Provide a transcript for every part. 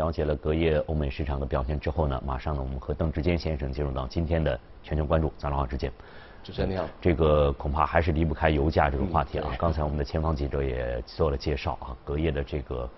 了解了隔夜欧美市场的表现之后呢，马上呢，我们和邓志坚先生进入到今天的全球关注。早上好，志坚。主持人你好。这个恐怕还是离不开油价这个话题啊。刚才我们的前方记者也做了介绍啊，隔夜的这个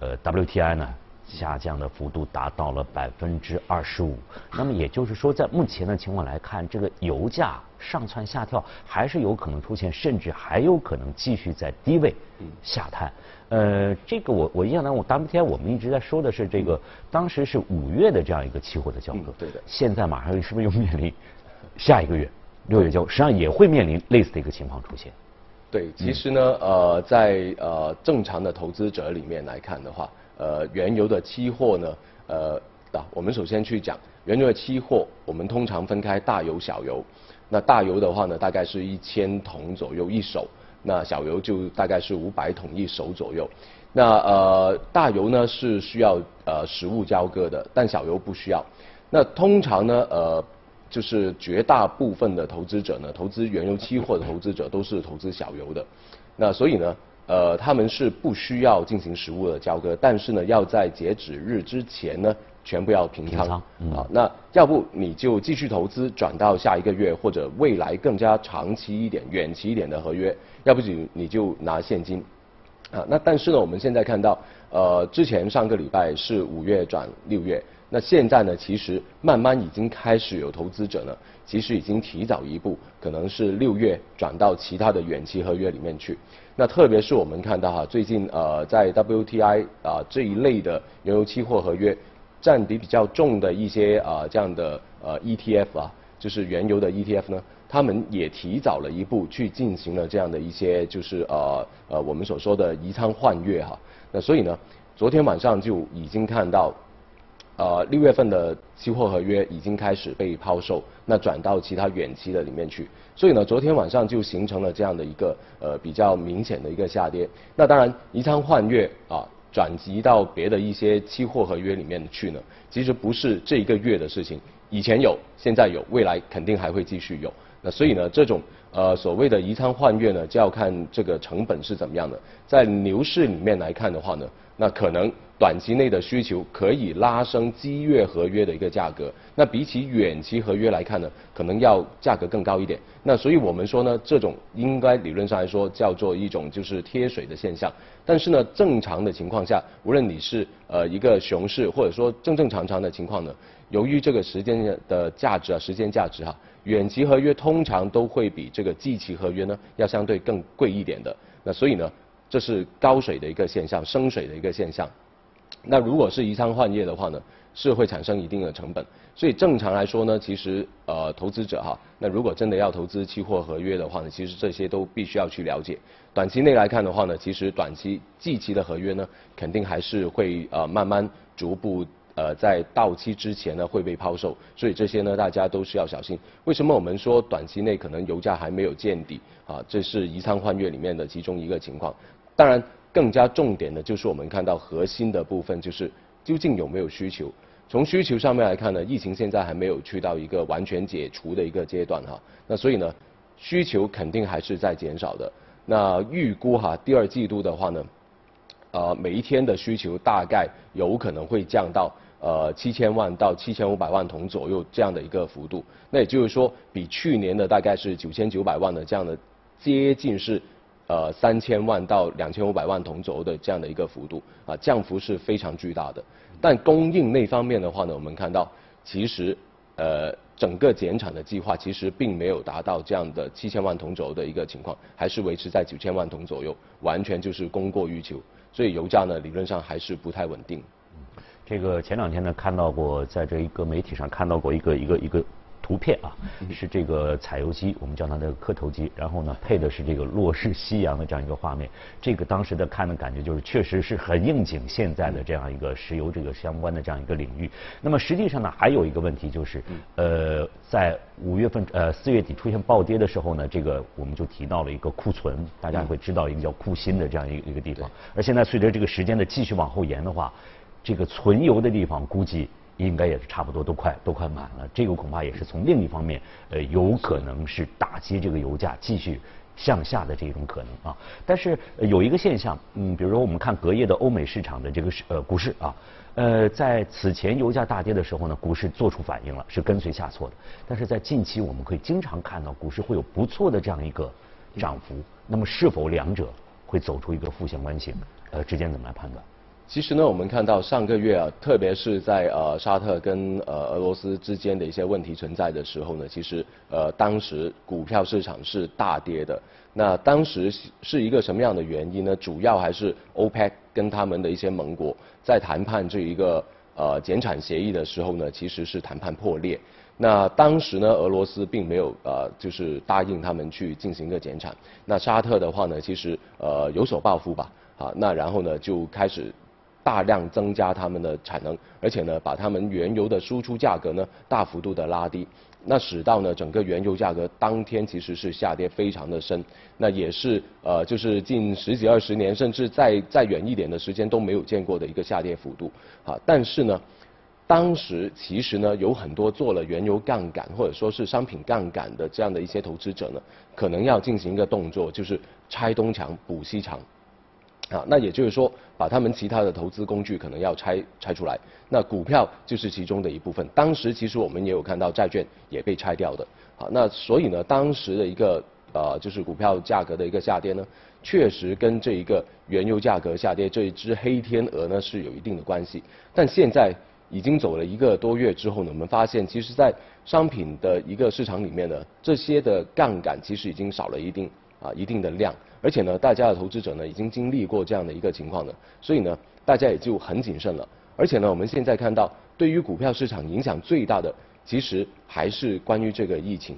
呃 WTI 呢。下降的幅度达到了百分之二十五，那么也就是说，在目前的情况来看，这个油价上蹿下跳，还是有可能出现，甚至还有可能继续在低位下探。呃，这个我我印象当中，WTI 我们一直在说的是这个，当时是五月的这样一个期货的交割，对的。现在马上是不是又面临下一个月六月交，实际上也会面临类似的一个情况出现。对，其实呢，呃，在呃正常的投资者里面来看的话。呃，原油的期货呢，呃，啊，我们首先去讲原油的期货，我们通常分开大油、小油。那大油的话呢，大概是一千桶左右一手，那小油就大概是五百桶一手左右。那呃，大油呢是需要呃实物交割的，但小油不需要。那通常呢，呃，就是绝大部分的投资者呢，投资原油期货的投资者都是投资小油的。那所以呢。呃，他们是不需要进行实物的交割，但是呢，要在截止日之前呢，全部要平仓。啊，那要不你就继续投资，转到下一个月或者未来更加长期一点、远期一点的合约，要不就你就拿现金。啊，那但是呢，我们现在看到，呃，之前上个礼拜是五月转六月，那现在呢，其实慢慢已经开始有投资者呢，其实已经提早一步，可能是六月转到其他的远期合约里面去。那特别是我们看到哈，最近呃在 WTI 啊这一类的原油期货合约占比比较重的一些啊这样的呃 ETF 啊，就是原油的 ETF 呢，他们也提早了一步去进行了这样的一些就是呃呃我们所说的移仓换月哈。那所以呢，昨天晚上就已经看到。呃，六月份的期货合约已经开始被抛售，那转到其他远期的里面去，所以呢，昨天晚上就形成了这样的一个呃比较明显的一个下跌。那当然，移仓换月啊，转移到别的一些期货合约里面去呢，其实不是这一个月的事情，以前有，现在有，未来肯定还会继续有。那所以呢，这种呃所谓的移仓换月呢，就要看这个成本是怎么样的。在牛市里面来看的话呢，那可能。短期内的需求可以拉升基月合约的一个价格，那比起远期合约来看呢，可能要价格更高一点。那所以我们说呢，这种应该理论上来说叫做一种就是贴水的现象。但是呢，正常的情况下，无论你是呃一个熊市或者说正正常常的情况呢，由于这个时间的价值啊，时间价值哈，远期合约通常都会比这个季期合约呢要相对更贵一点的。那所以呢，这是高水的一个现象，升水的一个现象。那如果是移仓换业的话呢，是会产生一定的成本。所以正常来说呢，其实呃投资者哈，那如果真的要投资期货合约的话呢，其实这些都必须要去了解。短期内来看的话呢，其实短期季期的合约呢，肯定还是会呃慢慢逐步呃在到期之前呢会被抛售。所以这些呢大家都是要小心。为什么我们说短期内可能油价还没有见底啊？这是移仓换月里面的其中一个情况。当然。更加重点的就是我们看到核心的部分，就是究竟有没有需求。从需求上面来看呢，疫情现在还没有去到一个完全解除的一个阶段哈。那所以呢，需求肯定还是在减少的。那预估哈，第二季度的话呢，呃，每一天的需求大概有可能会降到呃七千万到七千五百万桶左右这样的一个幅度。那也就是说，比去年的大概是九千九百万的这样的接近是。呃，三千万到两千五百万桶左右的这样的一个幅度啊，降幅是非常巨大的。但供应那方面的话呢，我们看到其实呃整个减产的计划其实并没有达到这样的七千万桶左右的一个情况，还是维持在九千万桶左右，完全就是供过于求。所以油价呢，理论上还是不太稳定。这个前两天呢，看到过在这一个媒体上看到过一个一个一个。图片啊，是这个采油机，我们叫它的磕头机，然后呢配的是这个落日夕阳的这样一个画面。这个当时的看的感觉就是，确实是很应景现在的这样一个石油这个相关的这样一个领域。那么实际上呢，还有一个问题就是，呃，在五月份呃四月底出现暴跌的时候呢，这个我们就提到了一个库存，大家会知道一个叫库欣的这样一个一个地方。而现在随着这个时间的继续往后延的话，这个存油的地方估计。应该也是差不多都快都快满了，这个恐怕也是从另一方面，呃，有可能是打击这个油价继续向下的这种可能啊。但是有一个现象，嗯，比如说我们看隔夜的欧美市场的这个市呃股市啊，呃，在此前油价大跌的时候呢，股市做出反应了，是跟随下挫的。但是在近期，我们可以经常看到股市会有不错的这样一个涨幅。那么是否两者会走出一个负相关性？呃，之间怎么来判断？其实呢，我们看到上个月啊，特别是在呃沙特跟呃俄罗斯之间的一些问题存在的时候呢，其实呃当时股票市场是大跌的。那当时是一个什么样的原因呢？主要还是 OPEC 跟他们的一些盟国在谈判这一个呃减产协议的时候呢，其实是谈判破裂。那当时呢，俄罗斯并没有呃就是答应他们去进行一个减产。那沙特的话呢，其实呃有所报复吧，啊，那然后呢就开始。大量增加他们的产能，而且呢，把他们原油的输出价格呢大幅度的拉低，那使到呢整个原油价格当天其实是下跌非常的深，那也是呃就是近十几二十年甚至再再远一点的时间都没有见过的一个下跌幅度啊。但是呢，当时其实呢有很多做了原油杠杆或者说是商品杠杆的这样的一些投资者呢，可能要进行一个动作，就是拆东墙补西墙。啊，那也就是说，把他们其他的投资工具可能要拆拆出来，那股票就是其中的一部分。当时其实我们也有看到债券也被拆掉的，好，那所以呢，当时的一个呃就是股票价格的一个下跌呢，确实跟这一个原油价格下跌这一只黑天鹅呢是有一定的关系。但现在已经走了一个多月之后呢，我们发现其实在商品的一个市场里面呢，这些的杠杆其实已经少了一定啊一定的量。而且呢，大家的投资者呢已经经历过这样的一个情况了，所以呢，大家也就很谨慎了。而且呢，我们现在看到，对于股票市场影响最大的，其实还是关于这个疫情，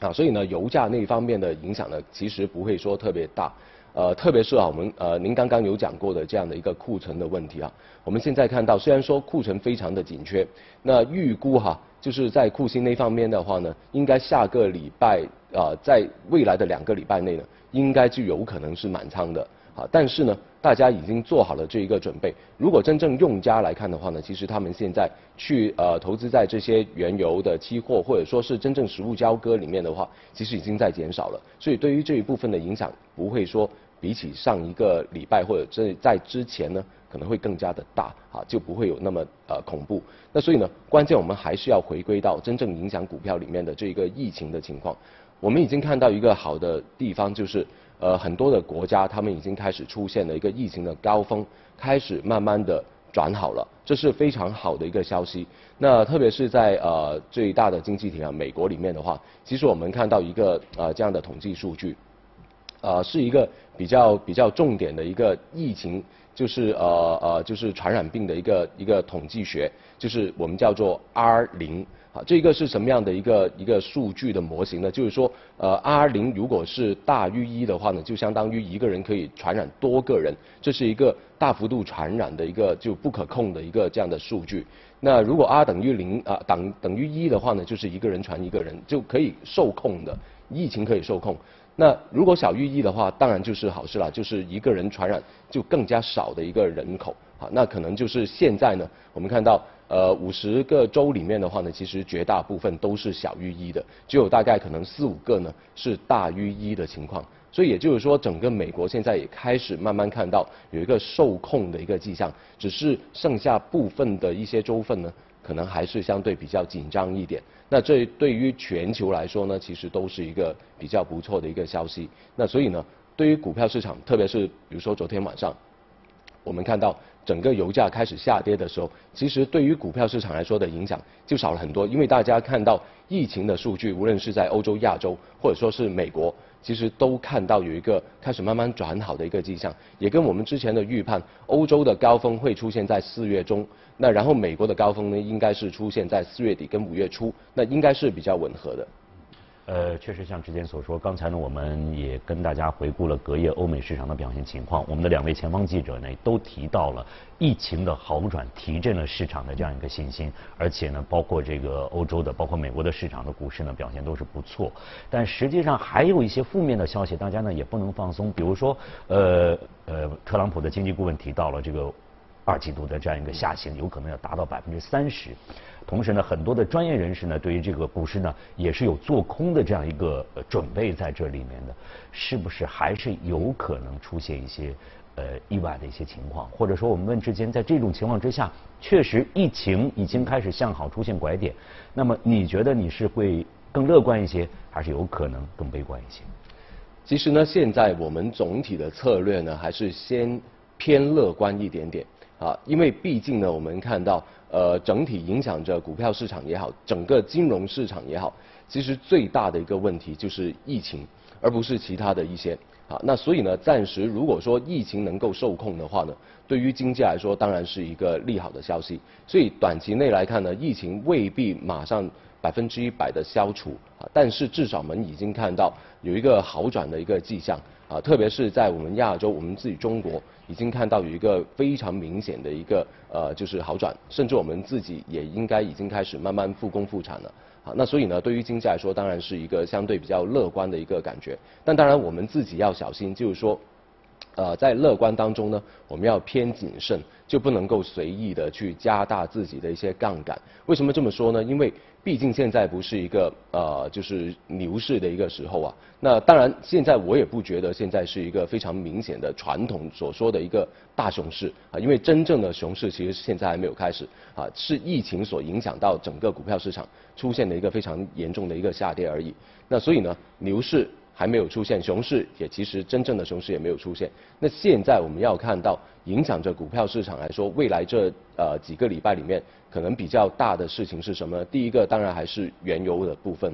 啊，所以呢，油价那方面的影响呢，其实不会说特别大。呃，特别是啊，我们呃，您刚刚有讲过的这样的一个库存的问题啊，我们现在看到，虽然说库存非常的紧缺，那预估哈，就是在库欣那方面的话呢，应该下个礼拜啊，在未来的两个礼拜内呢。应该就有可能是满仓的，啊，但是呢，大家已经做好了这一个准备。如果真正用家来看的话呢，其实他们现在去呃投资在这些原油的期货或者说是真正实物交割里面的话，其实已经在减少了。所以对于这一部分的影响，不会说比起上一个礼拜或者这在之前呢，可能会更加的大，啊，就不会有那么呃恐怖。那所以呢，关键我们还是要回归到真正影响股票里面的这个疫情的情况。我们已经看到一个好的地方，就是呃很多的国家，他们已经开始出现了一个疫情的高峰，开始慢慢的转好了，这是非常好的一个消息。那特别是在呃最大的经济体啊美国里面的话，其实我们看到一个呃这样的统计数据，呃是一个比较比较重点的一个疫情，就是呃呃就是传染病的一个一个统计学，就是我们叫做 R 零。啊，这个是什么样的一个一个数据的模型呢？就是说，呃，R 零如果是大于一的话呢，就相当于一个人可以传染多个人，这是一个大幅度传染的一个就不可控的一个这样的数据。那如果 R 等于零啊，等等于一的话呢，就是一个人传一个人就可以受控的疫情可以受控。那如果小于一的话，当然就是好事了，就是一个人传染就更加少的一个人口。好，那可能就是现在呢，我们看到。呃，五十个州里面的话呢，其实绝大部分都是小于一的，只有大概可能四五个呢是大于一的情况。所以也就是说，整个美国现在也开始慢慢看到有一个受控的一个迹象，只是剩下部分的一些州份呢，可能还是相对比较紧张一点。那这对于全球来说呢，其实都是一个比较不错的一个消息。那所以呢，对于股票市场，特别是比如说昨天晚上。我们看到整个油价开始下跌的时候，其实对于股票市场来说的影响就少了很多，因为大家看到疫情的数据，无论是在欧洲、亚洲，或者说是美国，其实都看到有一个开始慢慢转好的一个迹象，也跟我们之前的预判，欧洲的高峰会出现在四月中，那然后美国的高峰呢，应该是出现在四月底跟五月初，那应该是比较吻合的。呃，确实像之前所说，刚才呢，我们也跟大家回顾了隔夜欧美市场的表现情况。我们的两位前方记者呢，都提到了疫情的好转提振了市场的这样一个信心，而且呢，包括这个欧洲的、包括美国的市场的股市呢，表现都是不错。但实际上还有一些负面的消息，大家呢也不能放松。比如说，呃呃，特朗普的经济顾问提到了这个二季度的这样一个下行有可能要达到百分之三十。同时呢，很多的专业人士呢，对于这个股市呢，也是有做空的这样一个准备在这里面的，是不是还是有可能出现一些呃意外的一些情况，或者说我们问之间，在这种情况之下，确实疫情已经开始向好出现拐点，那么你觉得你是会更乐观一些，还是有可能更悲观一些？其实呢，现在我们总体的策略呢，还是先偏乐观一点点啊，因为毕竟呢，我们看到呃整体影响着股票市场也好，整个金融市场也好，其实最大的一个问题就是疫情，而不是其他的一些。啊，那所以呢，暂时如果说疫情能够受控的话呢，对于经济来说当然是一个利好的消息。所以短期内来看呢，疫情未必马上百分之一百的消除啊，但是至少我们已经看到有一个好转的一个迹象啊，特别是在我们亚洲，我们自己中国已经看到有一个非常明显的一个呃就是好转，甚至我们自己也应该已经开始慢慢复工复产了。那所以呢，对于经济来说，当然是一个相对比较乐观的一个感觉。但当然，我们自己要小心，就是说，呃，在乐观当中呢，我们要偏谨慎，就不能够随意的去加大自己的一些杠杆。为什么这么说呢？因为毕竟现在不是一个呃，就是牛市的一个时候啊。那当然，现在我也不觉得现在是一个非常明显的传统所说的一个大熊市啊。因为真正的熊市其实现在还没有开始啊，是疫情所影响到整个股票市场出现的一个非常严重的一个下跌而已。那所以呢，牛市。还没有出现熊市，也其实真正的熊市也没有出现。那现在我们要看到影响着股票市场来说，未来这呃几个礼拜里面，可能比较大的事情是什么？第一个当然还是原油的部分。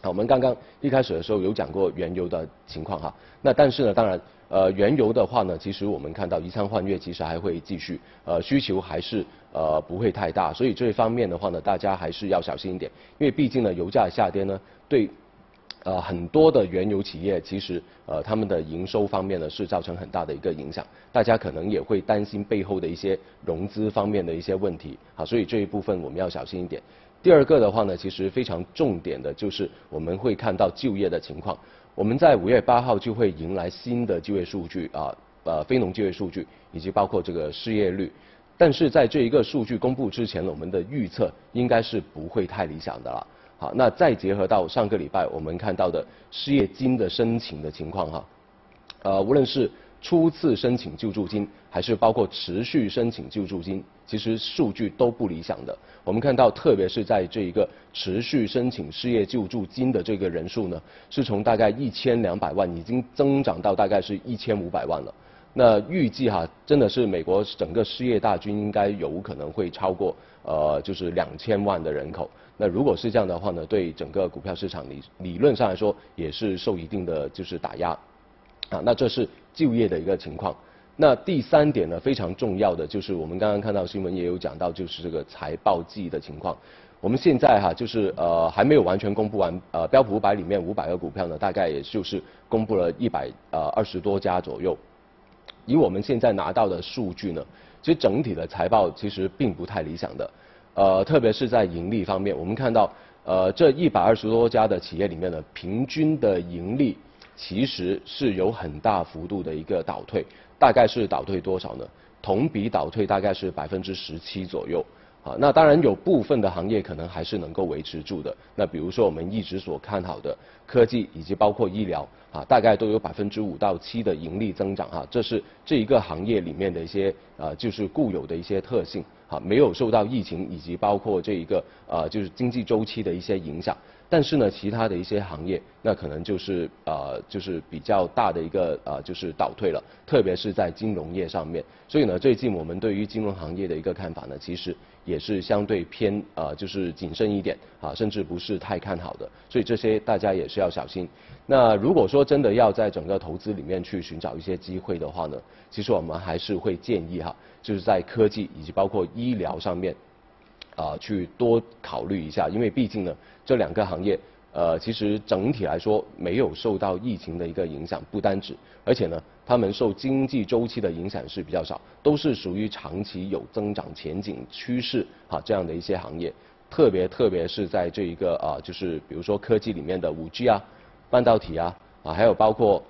好我们刚刚一开始的时候有讲过原油的情况哈。那但是呢，当然呃原油的话呢，其实我们看到宜仓换月其实还会继续，呃需求还是呃不会太大，所以这一方面的话呢，大家还是要小心一点，因为毕竟呢油价下跌呢对。呃，很多的原油企业其实呃，他们的营收方面呢是造成很大的一个影响，大家可能也会担心背后的一些融资方面的一些问题，好，所以这一部分我们要小心一点。第二个的话呢，其实非常重点的就是我们会看到就业的情况，我们在五月八号就会迎来新的就业数据啊，呃，非农就业数据以及包括这个失业率，但是在这一个数据公布之前呢，我们的预测应该是不会太理想的了。好，那再结合到上个礼拜我们看到的失业金的申请的情况哈，呃，无论是初次申请救助金，还是包括持续申请救助金，其实数据都不理想的。我们看到，特别是在这一个持续申请失业救助金的这个人数呢，是从大概一千两百万，已经增长到大概是一千五百万了。那预计哈，真的是美国整个失业大军应该有可能会超过呃，就是两千万的人口。那如果是这样的话呢，对整个股票市场理理论上来说也是受一定的就是打压，啊，那这是就业的一个情况。那第三点呢，非常重要的就是我们刚刚看到新闻也有讲到，就是这个财报季的情况。我们现在哈就是呃还没有完全公布完，呃标普五百里面五百个股票呢，大概也就是公布了一百呃二十多家左右。以我们现在拿到的数据呢，其实整体的财报其实并不太理想的。呃，特别是在盈利方面，我们看到，呃，这一百二十多家的企业里面呢，平均的盈利其实是有很大幅度的一个倒退，大概是倒退多少呢？同比倒退大概是百分之十七左右。啊，那当然有部分的行业可能还是能够维持住的。那比如说我们一直所看好的科技以及包括医疗，啊，大概都有百分之五到七的盈利增长哈，这是这一个行业里面的一些呃，就是固有的一些特性，啊，没有受到疫情以及包括这一个呃，就是经济周期的一些影响。但是呢，其他的一些行业，那可能就是呃，就是比较大的一个呃，就是倒退了，特别是在金融业上面。所以呢，最近我们对于金融行业的一个看法呢，其实也是相对偏呃，就是谨慎一点啊，甚至不是太看好的。所以这些大家也是要小心。那如果说真的要在整个投资里面去寻找一些机会的话呢，其实我们还是会建议哈，就是在科技以及包括医疗上面。啊，去多考虑一下，因为毕竟呢，这两个行业，呃，其实整体来说没有受到疫情的一个影响，不单止，而且呢，他们受经济周期的影响是比较少，都是属于长期有增长前景趋势啊这样的一些行业，特别特别是在这一个啊，就是比如说科技里面的五 G 啊，半导体啊，啊，还有包括。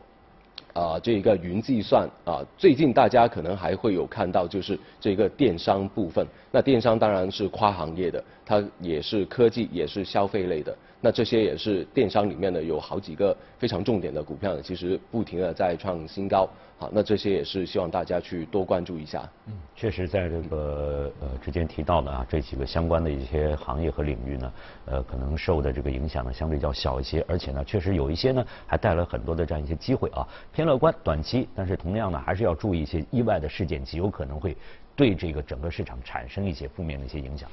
啊，这一个云计算啊，最近大家可能还会有看到，就是这个电商部分。那电商当然是跨行业的，它也是科技，也是消费类的。那这些也是电商里面的有好几个非常重点的股票呢，其实不停的在创新高。好，那这些也是希望大家去多关注一下。嗯，确实在这个呃之前提到的啊这几个相关的一些行业和领域呢，呃可能受的这个影响呢相对较小一些，而且呢确实有一些呢还带来很多的这样一些机会啊，偏乐观短期，但是同样呢还是要注意一些意外的事件极有可能会对这个整个市场产生一些负面的一些影响。